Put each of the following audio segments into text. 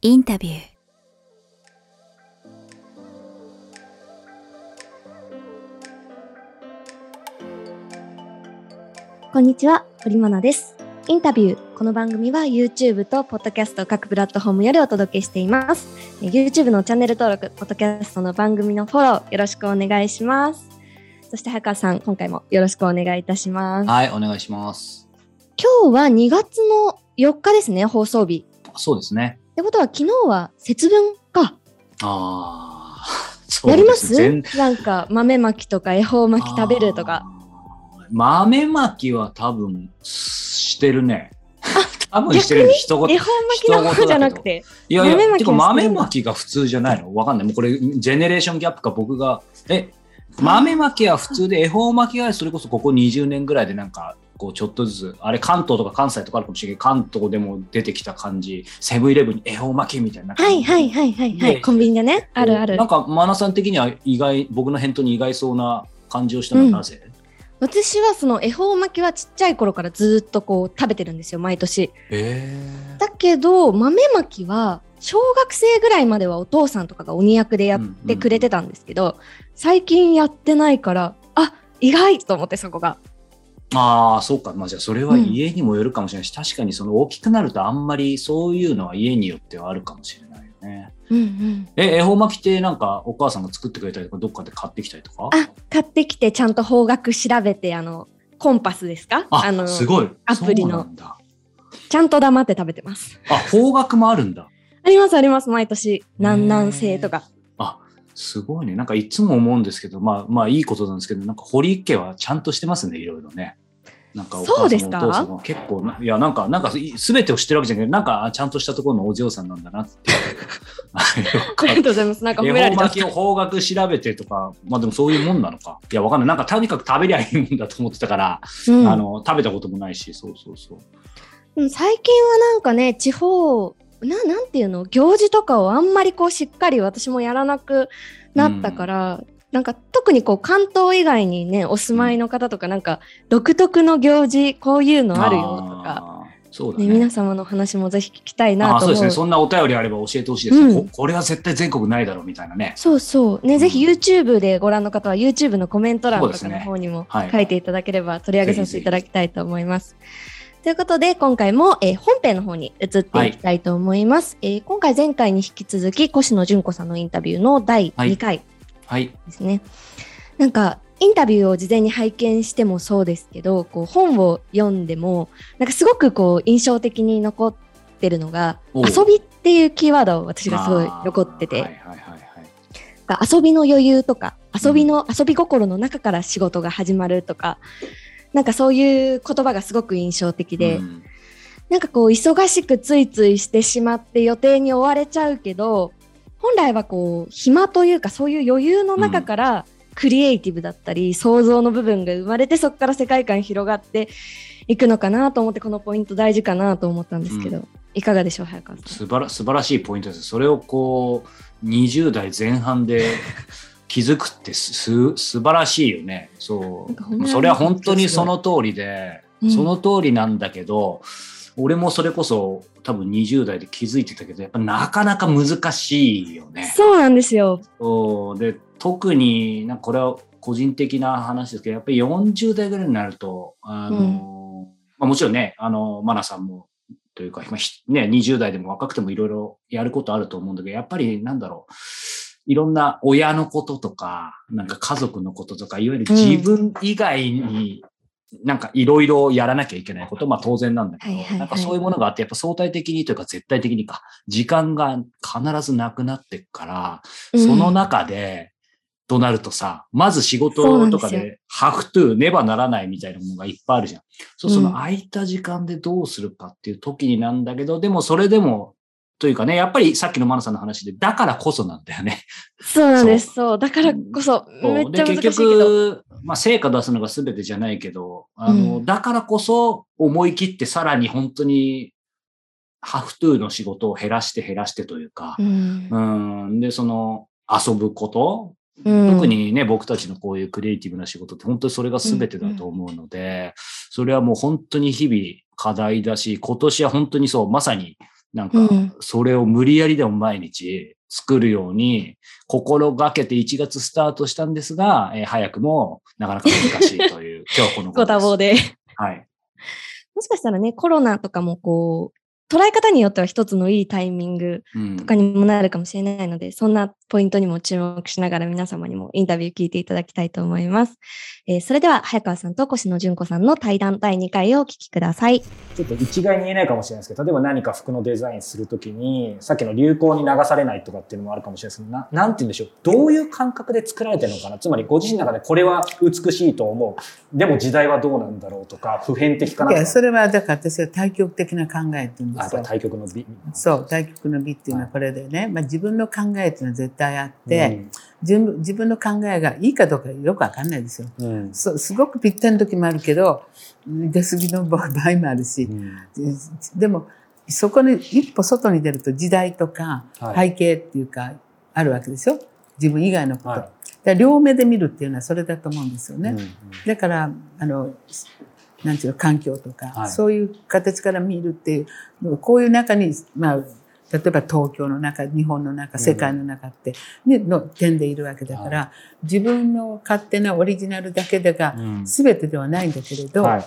インタビューこんにちは、堀真奈です。インタビュー。この番組は YouTube と Podcast 各プラットフォームよりお届けしています。え YouTube のチャンネル登録、Podcast の番組のフォローよろしくお願いします。そして早川さん、今回もよろしくお願いいたします。はい、お願いします。今日は2月の4日ですね、放送日。そうですね。ってことは昨日は節分か。ああ、やりまですなんか豆まきとか恵方巻き食べるとか。。豆まきは多分してるね。多分してるね。人ご恵方巻きの方じゃなくて。いやいや、豆まき豆まきが普通じゃないの？わかんない。もうこれ、ジェネレーションギャップか僕が。え、豆まきは普通で、恵方巻きはそれこそここ20年ぐらいでなんか、こうちょっとずつ、あれ関東とか関西とかあるかもしれないけど、関東でも出てきた感じ、セブンイレブンに恵方巻きみたいな。はいはいはいはいはでい。コンビニでね。あるあるなん。か、マナさん的には意外、僕の返答に意外そうな感じをしたのはなぜ、私はその恵方巻きはちっちゃい頃からずっとこう食べてるんですよ、毎年。えだけど、豆まきは小学生ぐらいまではお父さんとかが鬼役でやってくれてたんですけど、最近やってないから、あ、意外と思ってそこが。ああ、そうか。まあじゃあそれは家にもよるかもしれないし、確かにその大きくなるとあんまりそういうのは家によってはあるかもしれないよね。うんうん。え、恵方巻きってなんかお母さんが作ってくれたりとか、どっかで買ってきたりとか？あ、買ってきてちゃんと方角調べて、あの、コンパスですか？あの、すごい。アプリの。ちゃんと黙って食べてます。あ、方角もあるんだ。ありますあります、毎年。南南西とか。あ、すごいね。なんかいつも思うんですけど、まあまあいいことなんですけど、なんか堀家はちゃんとしてますね、いろいろね。なんかお母さんもそうですか？お父さんも結構な、いやなんか、なんかすべてを知ってるわけじゃなくて、なんかちゃんとしたところのお嬢さんなんだなって。ありがとうございます。なんか褒められきを方角調べてとか、まあでもそういうもんなのか。いや、わかんない。なんかとにかく食べりゃいいもんだと思ってたから、うんあの、食べたこともないし、そうそうそう。うん最近はなんかね地方ななんていうの行事とかをあんまりこうしっかり私もやらなくなったから、なんか特にこう関東以外にねお住まいの方とかなんか独特の行事こういうのあるよとか。そうだね、ね。皆様の話もぜひ聞きたいなと思う。あーそうですね。そんなお便りあれば教えてほしいです、うんこ。これは絶対全国ないだろうみたいなね。そうそう。ね、うんぜひ YouTube でご覧の方は YouTube のコメント欄とかの方にもはい書いていただければ取り上げさせていただきたいと思います。ということで、今回も、えー本編の方に移っていきたいと思います。えー今回前回に引き続き、越野純子さんのインタビューの第2回はい。ですね。なんか、インタビューを事前に拝見してもそうですけど、こう本を読んでも、なんかすごくこう印象的に残ってるのが、遊びっていうキーワードを私がすごい残ってて、はいはいはいはい。が遊びの余裕とか遊びの、遊び心の中から仕事が始まるとかなんかそういう言葉がすごく印象的で、うんなんかこう忙しくついついしてしまって予定に追われちゃうけど本来はこう暇というかそういう余裕の中からクリエイティブだったり想像の部分が生まれてそこから世界観広がっていくのかなと思ってこのポイント大事かなと思ったんですけど、ういかがでしょう早川さん。素晴ら素晴らしいポイントです。それをこう、20代前半で気づくってすす素晴らしいよね。そう。それは本当にその通りで、うんその通りなんだけど、俺もそれこそ多分20代で気づいてたけど、やっぱなかなか難しいよね。そうなんですよ。そうで特になこれは個人的な話ですけどやっぱり40代ぐらいになるとあの、まあ、もちろんねあのマナさんもというか、まあひね、20代でも若くてもいろいろやることあると思うんだけどやっぱりなんだろういろんな親のこととかなんか家族のこととかいわゆる自分以外に、なんかいろいろやらなきゃいけないこと、まあ当然なんだけど、なんかそういうものがあって、やっぱ相対的にというか絶対的にか、時間が必ずなくなってくから、その中で、となるとさ、まず仕事とかで、ハフトゥー、ねばならないみたいなものがいっぱいあるじゃん。そう、そうん。の空いた時間でどうするかっていう時になんだけど、でもそれでも、というかね、やっぱりさっきのマナさんの話で、だからこそなんだよね。そうなんです。そう。だからこそ、めっちゃ難しい結ど。局、まあ、成果出すのが全てじゃないけど、あの、うんだからこそ思い切ってさらに本当に、ハフトゥーの仕事を減らして減らしてというか、うんうん、で、その、遊ぶこと、うん特にね、僕たちのこういうクリエイティブな仕事って本当にそれが全てだと思うので、それはもう本当に日々課題だし、今年は本当にそう、まさになんか、それを無理やりでも毎日作るように心がけて1月スタートしたんですが、えー、早くもなかなか難しいという、今日このご多忙で。はい。もしかしたらね、コロナとかもこう、捉え方によっては一つのいいタイミングとかにもなるかもしれないので、うん、そんなポイントにも注目しながら皆様にもインタビュー聞いていただきたいと思います。えー、それでは、早川さんと越野純子さんの対談第2回をお聞きください。ちょっと一概に言えないかもしれないですけど、例えば何か服のデザインするときに、さっきの流行に流されないとかっていうのもあるかもしれないですけど、ななんて言うんでしょう？どういう感覚で作られてるのかな？つまりご自身の中でこれは美しいと思う。でも時代はどうなんだろうとか、普遍的かな。いや、それはだから私は対極的な考えっていうんですよ。対極の美。そう、対極の美っていうのはこれでね、はい、まあ自分の考えっていうのは絶対あって、うん、自分の考えがいいかどうかよくわかんないですよ。うん、すごくぴったりの時もあるけど、出過ぎの場合もあるし、うん、でも、そこに一歩外に出ると時代とか背景っていうかあるわけですよ。自分以外のこと。はい、両目で見るっていうのはそれだと思うんですよね。うんうん、だから、あの、なんていうの、環境とか、はい、そういう形から見るっていう、こういう中に、まあ、例えば東京の中、日本の中、世界の中って、ね、の点でいるわけだから、はい、自分の勝手なオリジナルだけでが全てではないんだけれど、はい、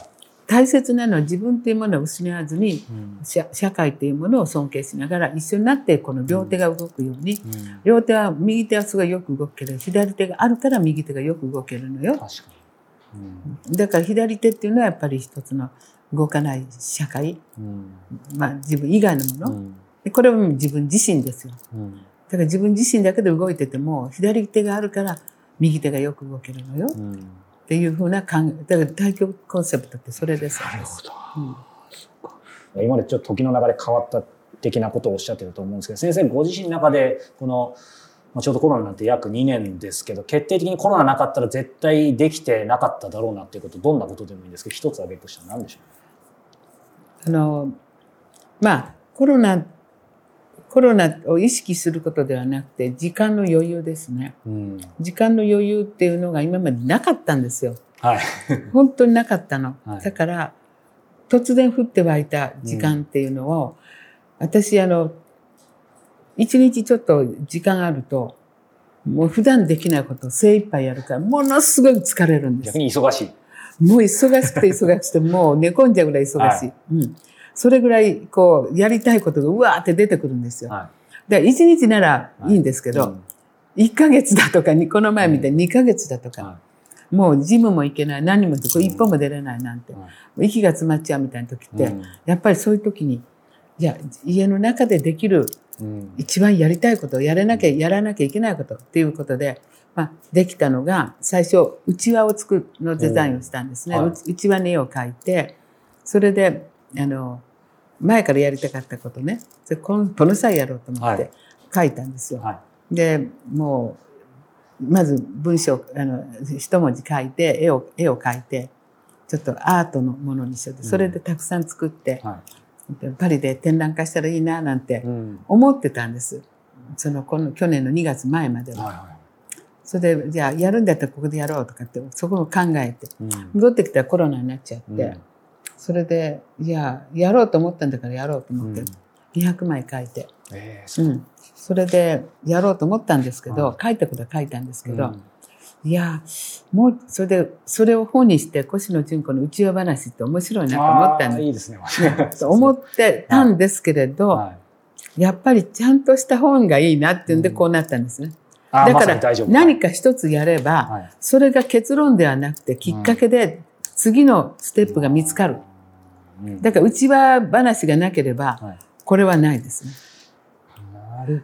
大切なのは自分というものを失わずに、うん、社会というものを尊敬しながら一緒になってこの両手が動くように、うん、両手は右手はすごいよく動くけど左手があるから右手がよく動けるのよ。うん、だから左手っていうのはやっぱり一つの動かない社会、まあ自分以外のもの、これは自分自身ですよ。だから自分自身だけで動いてても左手があるから右手がよく動けるのよ。っていうふうな考え、だから対局コンセプトってそれです。なるほど。うん、今までちょっと時の流れ変わった的なことをおっしゃってると思うんですけど、先生ご自身の中で、この、ちょうどコロナなんて約2年ですけど、決定的にコロナなかったら絶対できてなかっただろうなっていうこと、どんなことでもいいんですけど、一つ挙げるとしたら何でしょうあの、まあ、コロナコロナを意識することではなくて、時間の余裕ですね。うん、時間の余裕っていうのが今までなかったんですよ。はい。本当になかったの。はい、だから、突然降って湧いた時間っていうのを、うん、私、あの、一日ちょっと時間あると、もう普段できないことを精一杯やるから、ものすごい疲れるんです。逆に忙しい。もう忙しくて忙しくて、もう寝込んじゃうぐらい忙しい。はい、うん。それぐらい、こう、やりたいことがうわーって出てくるんですよ。はい、で、1日ならいいんですけど、はい、1ヶ月だとか、この前みたいに2ヶ月だとか、はい、もうジムも行けない、何も一歩も出れないなんて、息が詰まっちゃうみたいな時って、やっぱりそういう時に、じゃあ、家の中でできる、一番やりたいことをやらなきゃ、やらなきゃいけないことっていうことで、まあ、できたのが、最初、内輪を作るのデザインをしたんですね。内輪の絵を描いて、それで、あの、前からやりたかったことね、このこの際やろうと思って書い。たんですよ。はい、で、もう、まず文章、あの、一文字書いて、絵を、絵を描いて、ちょっとアートのものにして、それでたくさん作って、うんはい、パリで展覧会したらいいな、なんて思ってたんです。その、この去年の2月前までは。はいはい。それで、じゃあやるんだったらここでやろうとかって、そこを考えて、戻ってきたらコロナになっちゃって、それで、いや、やろうと思ったんだからやろうと思って、うん、200枚書いて、えー、う。ん。それで、やろうと思ったんですけど、書いたことは書いたんですけど、うん、いや、もう、それで、それを本にして、越野純子の内輪話って面白いなと思ったんで。いいですね。思ってたんですけれど、はい、やっぱりちゃんとした本がいいなっていうんで、こうなったんですね。だから、何か一つやれば、それが結論ではなくて、きっかけで次のステップが見つかる。だから内輪話がなければ、これはないですね。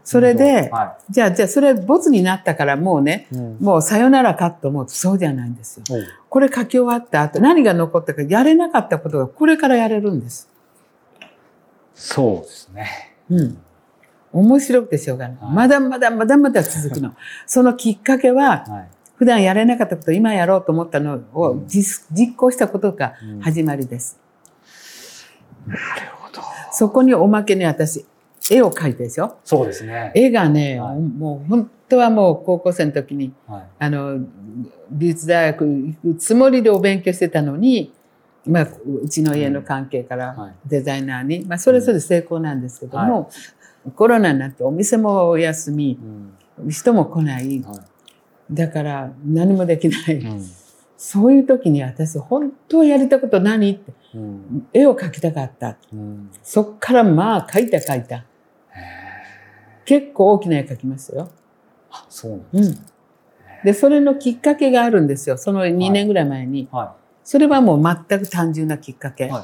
それで、はい、じゃあ、じゃあ、それボツになったからもうね、うん、もうさよならかと思うとそうじゃないんですよ。これ書き終わった後、何が残ったか、やれなかったことがこれからやれるんです。そうですね。うん。面白くてしょうがない。はい、まだまだまだまだ続くの。そのきっかけは、はい、普段やれなかったことを今やろうと思ったのを実,、実行したことが始まりです。なるほど。そこにおまけに私、絵を描いてでしょそうですね。絵がね、はい、もう本当はもう高校生の時に、はい、あの、美術大学行くつもりでお勉強してたのに、まあ、うちの家の関係からデザイナーに、まあ、それぞれ成功なんですけども、コロナになってお店もお休み、人も来ない、だから何もできない、そういう時に私本当やりたこと何って、絵を描きたかった、そっからまあ描いた描いた結構大きな絵描きましたよ。あそうなんです、ね、でそれのきっかけがあるんですよ。その2年ぐらい前に、はい。はい、それはもう全く単純なきっかけ、はい、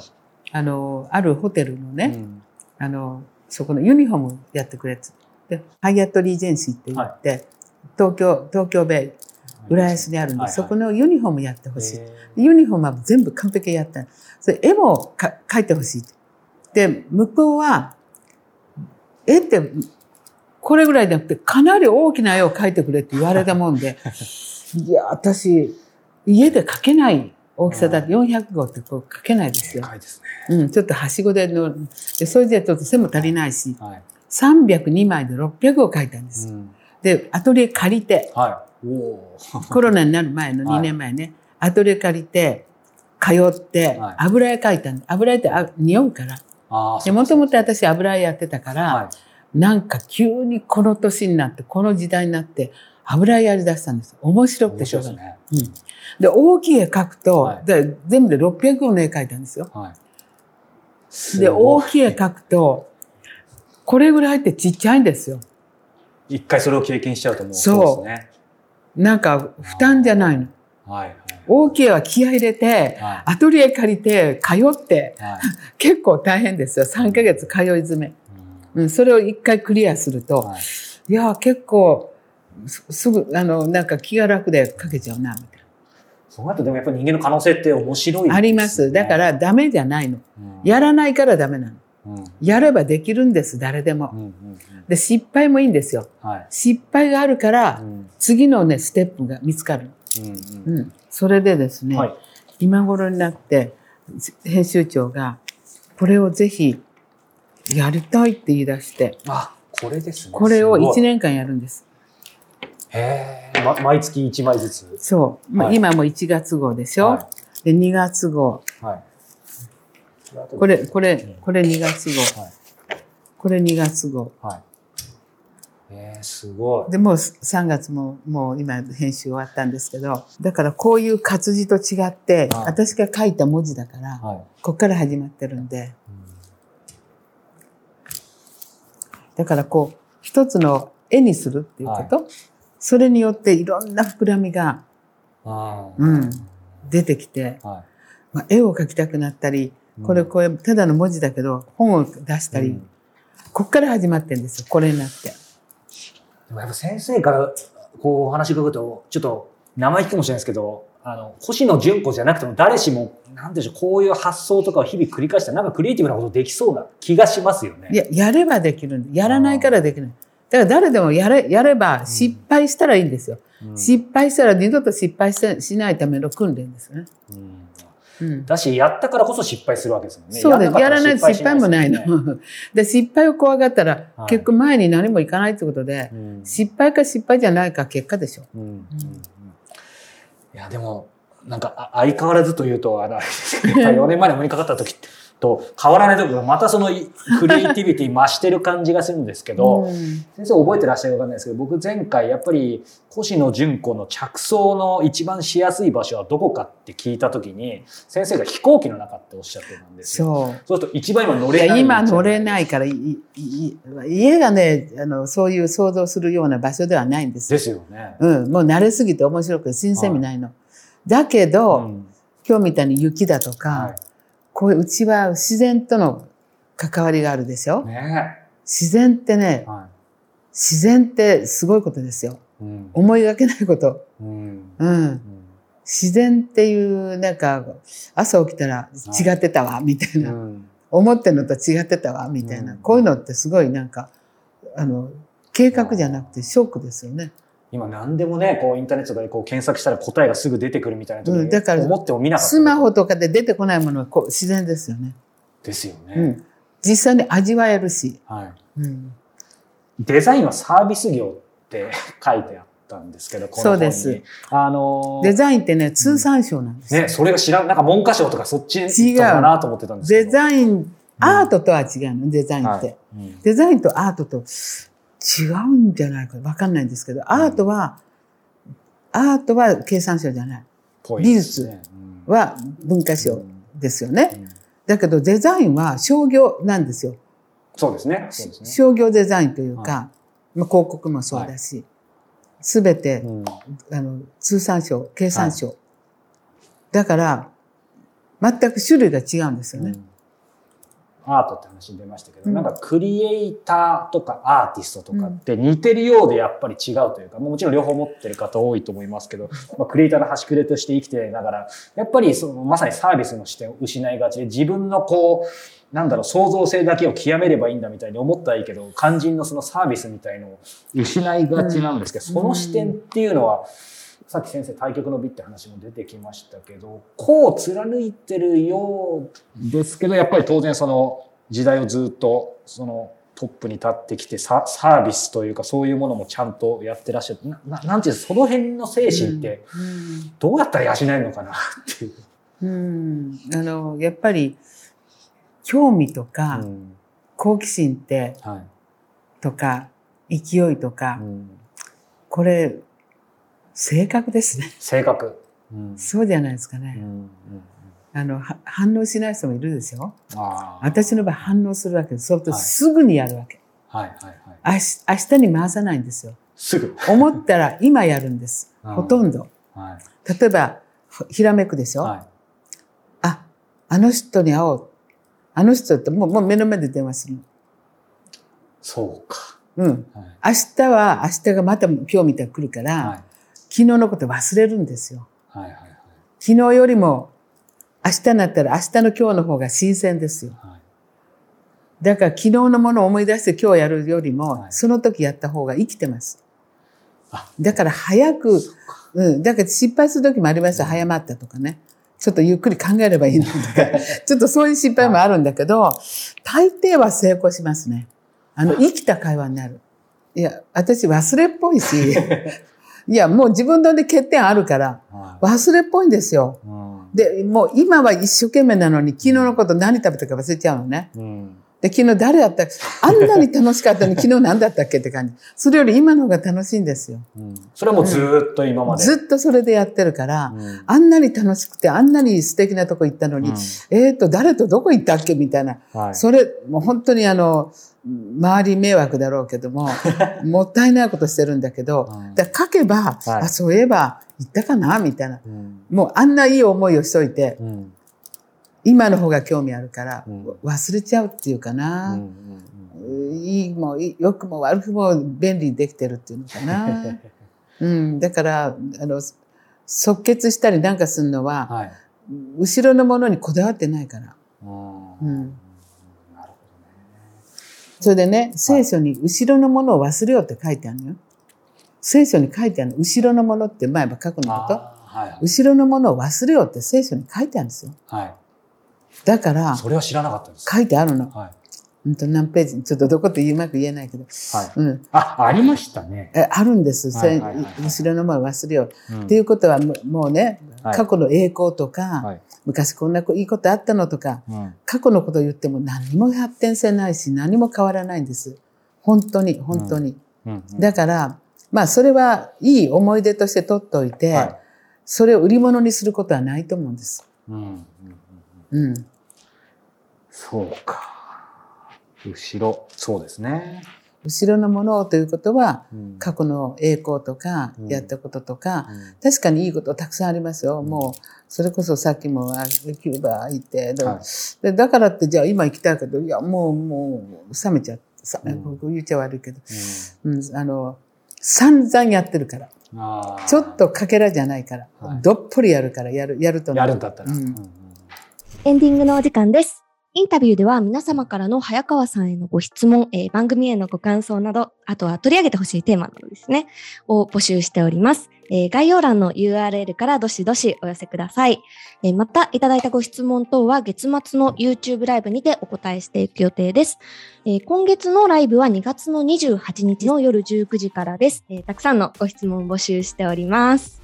あのあるホテルのね、うん、あのそこのユニフォームやってくれでハイアットリージェンシーって言って、東京東京ベイ浦安にあるんで、そこのユニフォームやってほしい。ユニフォームは全部完璧にやった。それ絵もか描いてほしい。で、向こうは、絵ってこれぐらいじゃなくて、かなり大きな絵を描いてくれって言われたもんで、いや、私、家で描けない大きさだ。って400号ってこう描けないですよ。ですね。うん、ちょっとはしごでの、で、それじゃちょっと背も足りないし、はい、302枚で600を描いたんです。うん、で、アトリエ借りて、はい、コロナになる前の2年前ね、はい、アトリエ借りて、通って、油絵描いたんで、油絵ってあ匂うから。で、もともと私油絵やってたから、はいなんか急にこの年になって、この時代になって、油絵やり出したんです。面白くてしょうがない。ね、うん。で、大きい絵描くと、はい、で全部で600個の絵描いたんですよ。はい、で、大きい絵描くと、これぐらいってちっちゃいんですよ。一回それを経験しちゃうともうそうですね。なんか負担じゃないの。はい、大きい絵は気合入れて、はい、アトリエ借りて、通って、はい、結構大変ですよ。3ヶ月通い詰め。うん、それを一回クリアすると、はい、いや、結構、すぐ、あの、なんか気が楽で書けちゃうな、みたいな。そうなるとでもやっぱり人間の可能性って面白い、ね、あります。だからダメじゃないの。うん、やらないからダメなの。うん、やればできるんです、誰でも。うんうんうん、で、失敗もいいんですよ。はい、失敗があるから、次のね、ステップが見つかる。うん、うん、それでですね、はい、今頃になって、編集長が、これをぜひやりたいって言い出して。あ、これですね。これを1年間やるんです。へえ、ま、毎月1枚ずつ。そう。まあ、今も1月号でしょ、はい、で、2月号。はい。これ、これ、これ2月号。はい、これ2月号。はい。えー、すごい。で、もう3月も、もう今編集終わったんですけど、だからこういう活字と違って、はい、私が書いた文字だから、はい、こっから始まってるんで、だからこう、一つの絵にするっていうこと、はい、それによっていろんな膨らみが、うん、出てきて、はい、まあ、絵を描きたくなったり、これこれ、ただの文字だけど、本を出したり、うん、こっから始まってんですよ、これになって。でもやっぱ先生からこうお話伺うと、ちょっと生意気かもしれないですけど、あの、星野純子じゃなくても誰しも、なんでしょう、こういう発想とかを日々繰り返したら、なんかクリエイティブなことできそうな気がしますよね。いや、やればできるやらないからできない。だから誰でもやれ、やれば失敗したらいいんですよ。うん、失敗したら二度と失敗しないための訓練ですね。うん、だし、やったからこそ失敗するわけですもんね。そうです。やらないと失敗もないの。で、失敗を怖がったら、はい、結局前に何もいかないってことで、うん、失敗か失敗じゃないか結果でしょ。うんいや、でも、なんか、相変わらずというと、あの、4年前の6日かかった時と変わらないところが、またそのクリエイティビティ増してる感じがするんですけど、うん、先生覚えてらっしゃるかわかんないですけど、僕前回やっぱり、星野純子の着想の一番しやすい場所はどこかって聞いた時に、先生が飛行機の中っておっしゃってるんですよ。そう。そうすると一番今乗れない今乗れないから、家がね、あの、そういう想像するような場所ではないんですですよね。うん。もう慣れすぎて面白くて新鮮味ないの。はいだけど、うん、今日みたいに雪だとか、はい、こういううちは自然との関わりがあるでしょ、ね、自然ってね、はい、自然ってすごいことですよ。うん、思いがけないこと。うん、うん、自然っていう、なんか、朝起きたら違ってたわ、みたいな。思ってるのと違ってたわ、みたいな。こういうのってすごいなんか、あの、計画じゃなくてショックですよね。今何でもね、こうインターネットでこう検索したら答えがすぐ出てくるみたいな時に、うん、だから思っても見なかった。スマホとかで出てこないものはこう自然ですよね。ですよね。うん、実際に味わえるし。はい。うん、デザインはサービス業って書いてあったんですけど、そうです。あのー、デザインってね、通産省なんですよ、ね、それが知らん、なんか文科省とかそっち違うかなと思ってたんですけど。デザイン、アートとは違うの、デザインって。はいうん、デザインとアートと違うんじゃないかわかんないんですけど、アートは、うん、アートは経産省じゃない。ね、美術は文化省ですよね。うん、だけどデザインは商業なんですよ。そうですね。すね商業デザインというか、はい、まあ、広告もそうだし、す、べ、て、うん、あの、通産省、経産省。はい、だから、全く種類が違うんですよね。うんアートって話に出ましたけど、うん、なんかクリエイターとかアーティストとかって似てるようでやっぱり違うというか、もちろん両方持ってる方多いと思いますけど、まあ、クリエイターの端くれとして生きてながら、やっぱりそのまさにサービスの視点を失いがちで、自分のこう、なんだろう、創造性だけを極めればいいんだみたいに思ったらいいけど、肝心のそのサービスみたいのを失いがちなんですけど、その視点っていうのは、さっき先生対局の美って話も出てきましたけどこう貫いてるようですけどやっぱり当然その時代をずっとそのトップに立ってきてサービスというかそういうものもちゃんとやってらっしゃるななんていうその辺の精神ってどうやったら養えるのかなっていう。うん、あのやっぱり興味とか、うん、好奇心って、はい、とか勢いとか、うん、これ性格ですね。性格。うん、そうじゃないですかね。うんうんあの、反応しない人もいるですよ。私の場合反応するわけです。そうするとすぐにやるわけ。はいはいはい。明日に回さないんですよ。すぐ。思ったら今やるんです。ほとんど。はい、例えば、ひらめくでしょ、はい、あ、あの人に会おう。あの人ってもうもう目の前で電話するの。そうか。うん。はい、明日は明日がまた今日みたいに来るから、はい、昨日のこと忘れるんですよ。はいはいはい、昨日よりも明日になったら明日の今日の方が新鮮ですよ。はい、だから昨日のものを思い出して今日やるよりも、はい、その時やった方が生きてます。だから早く、うん、だから失敗する時もありますよ。早まったとかね。ちょっとゆっくり考えればいいのとか、ちょっとそういう失敗もあるんだけど、大抵は成功しますね。あの、生きた会話になる。いや、私忘れっぽいし、いや、もう自分ので欠点あるから、忘れっぽいんですよ。で、もう今は一生懸命なのに、昨日のこと何食べたか忘れちゃうのね。うんで、昨日誰やったあんなに楽しかったのに 昨日何だったっけって感じ。それより今の方が楽しいんですよ。うん、それはもうずっと今まで、うん、ずっとそれでやってるから、うん、あんなに楽しくて、あんなに素敵なとこ行ったのに、えっ、ー、と、誰とどこ行ったっけみたいな。はい、それ、もう本当にあの、周り迷惑だろうけども、もったいないことしてるんだけど、だ書けば、はい、あ、そういえば行ったかなみたいな、もうあんないい思いをしといて、今の方が興味あるから忘れちゃうっていうかな、いいも良くも悪くも便利にできてるっていうのかな、うん、だからあの即決したりなんかするのは、はい、後ろのものにこだわってないから。うん。それでね、聖書に後ろのものを忘れようって書いてあるのよ。聖書に書いてあるの。後ろのものって前は過去のこと、はい、後ろのものを忘れようって聖書に書いてあるんですよ。はい、だから、それは知らなかったです。書いてあるの。はいうんと何ページちょっとどこってうまく言えないけど。はい。うん。あ、ありましたね。え、あるんです。はいはいはい、後ろの前忘れよう。うん、っていうことはもうね、過去の栄光とか、はい、昔こんないいことあったのとか、うん、過去のことを言っても何も発展性ないし、何も変わらないんです。本当に、本当に。だから、まあそれはいい思い出として取っておいて、はい、それを売り物にすることはないと思うんです。うん。うん、そうか。後ろ、そうですね。後ろのものということは、過去の栄光とか、やったこととか、確かにいいことたくさんありますよ。もう、それこそさっきもキューバ行って、でだからってじゃあ今行きたいけど、いや、もう、もう、冷めちゃって、ここ言っちゃ悪いけど、うん。あの、散々やってるから。ちょっとかけらじゃないから、どっぷりやるから、やる、やると思う。やるんだったら。エンディングのお時間です。インタビューでは皆様からの早川さんへのご質問、えー、番組へのご感想など、あとは取り上げてほしいテーマなどですね、を募集しております。えー、概要欄の URL からどしどしお寄せください。えー、また、いただいたご質問等は月末の YouTube ライブにてお答えしていく予定です。えー、今月のライブは2月の28日の夜19時からです。えたくさんのご質問募集しております。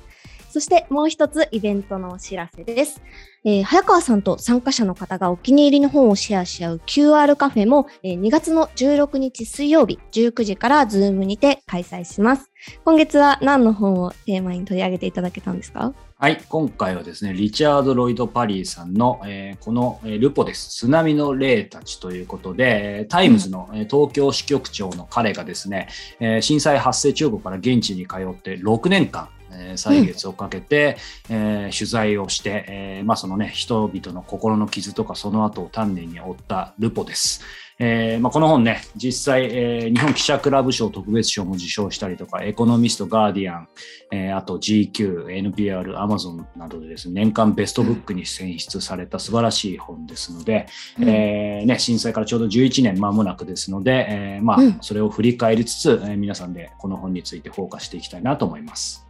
そしてもう一つイベントのお知らせです。えー、早川さんと参加者の方がお気に入りの本をシェアし合う QR カフェも、えー、2月の16日水曜日19時から Zoom にて開催します。今月は何の本をテーマに取り上げていただけたんですか？はい、今回はですね、リチャード・ロイド・パリーさんの、えー、この、えー、ルポです。津波の霊たちということで、タイムズの、うん、東京支局長の彼がですね、えー、震災発生中国から現地に通って6年間、えー、歳月をかけて、うん、えー、取材をして、えー、まあそのね、人々の心の傷とかその後を丹念に追ったルポです。えーまあ、この本ね、実際、えー、日本記者クラブ賞特別賞も受賞したりとか、エコノミスト、ガーディアン、えー、あと GQ、NPR、Amazon などでですね、年間ベストブックに選出された素晴らしい本ですので、うん、えー、ね、震災からちょうど11年間もなくですので、えーまあ、それを振り返りつつ、えー、皆さんでこの本についてフォーカスしていきたいなと思います。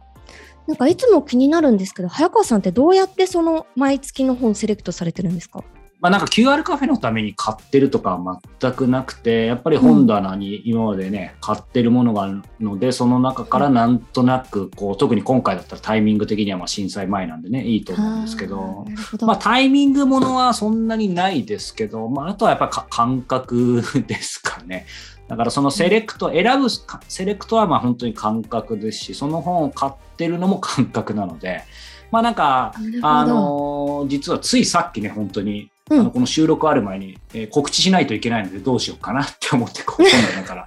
なんかいつも気になるんですけど、早川さんってどうやってその毎月の本セレクトされてるんですか？まあなんか QR カフェのために買ってるとかは全くなくて、やっぱり本棚に今までね、うん、買ってるものがあるので、その中からなんとなく、こう、特に今回だったらタイミング的にはまあ震災前なんでね、いいと思うんですけど、ど。まあタイミングものはそんなにないですけど、まああとはやっぱり感覚ですかね。だからそのセレクト、選ぶセレクトはまあ本当に感覚ですし、その本を買ってるのも感覚なので、まあなんか、あの実はついさっきね、本当に、あのこの収録ある前に、えー、告知しないといけないのでどうしようかなって思って、こう、本棚から、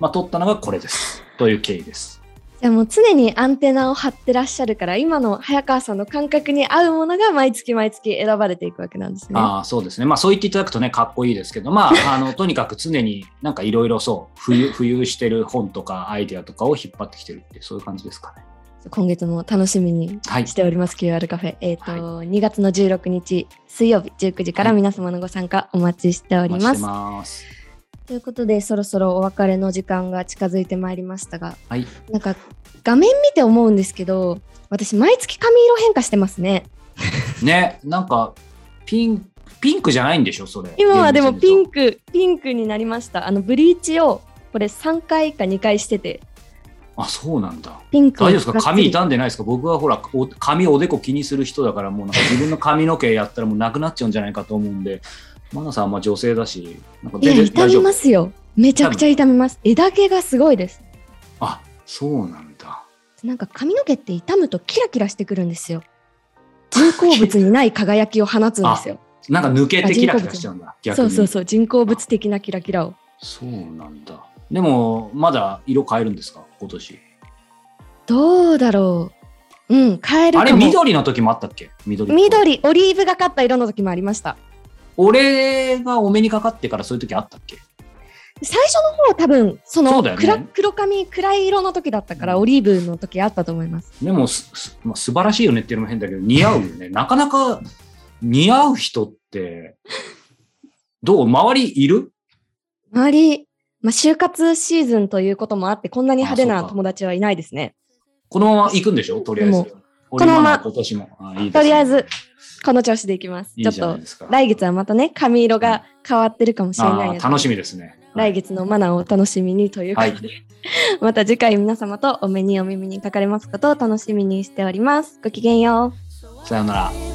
まあ撮ったのがこれです。という経緯です。じゃあもう常にアンテナを張ってらっしゃるから今の早川さんの感覚に合うものが毎月毎月選ばれていくわけなんですね。ああそうですね。まあそう言っていただくとねかっこいいですけどまあ あのとにかく常になんかいろいろそう浮遊してる本とかアイデアとかを引っ張ってきてるってそういう感じですかね。今月も楽しみにしております、はい、QR カフェ。えっ、ー、と、はい、2月の16日水曜日19時から皆様のご参加お待ちしております。はいということでそろそろお別れの時間が近づいてまいりましたが、はい、なんか画面見て思うんですけど私毎月髪色変化してますね。ねなんかピンピンクじゃないんでしょそれ。今はでもピンクピンクになりました。あのブリーチをこれ3回か2回しててあそうなんだピンク大丈夫ですか？髪傷んでないですか？僕はほら髪おでこ気にする人だからもうなんか自分の髪の毛やったらもうなくなっちゃうんじゃないかと思うんでマナさんは女性だし、なんかいや、痛みますよ。めちゃくちゃ痛みます。枝毛がすごいです。あ、そうなんだ。なんか髪の毛って痛むとキラキラしてくるんですよ。人工物にない輝きを放つんですよ。なんか抜けてキラキラしちゃうんだ。そうそうそう、人工物的なキラキラを。そうなんだ。でも、まだ色変えるんですか？今年。どうだろう。うん、変える。あれ、緑の時もあったっけ？緑。緑、オリーブがかった色の時もありました。俺がお目にかかってからそういう時あったっけ？最初の方多分その黒ね、黒髪暗い色の時だったから、うん、オリーブの時あったと思います。でもす、すまあ、素晴らしいよねっていうのも変だけど似合うよね。なかなか似合う人ってどう？周りいる？周り、まあ、就活シーズンということもあってこんなに派手な友達はいないですね。このまま行くんでしょ？とりあえず。このまま今年も。いい、ね、とりあえずこの調子でいきます。いいちょっと来月はまたね、髪色が変わってるかもしれないので、楽しみですね。来月のマナーをお楽しみにということで、はい、また次回皆様とお目にお耳にかかれますことを楽しみにしております。ごきげんよう。さようなら。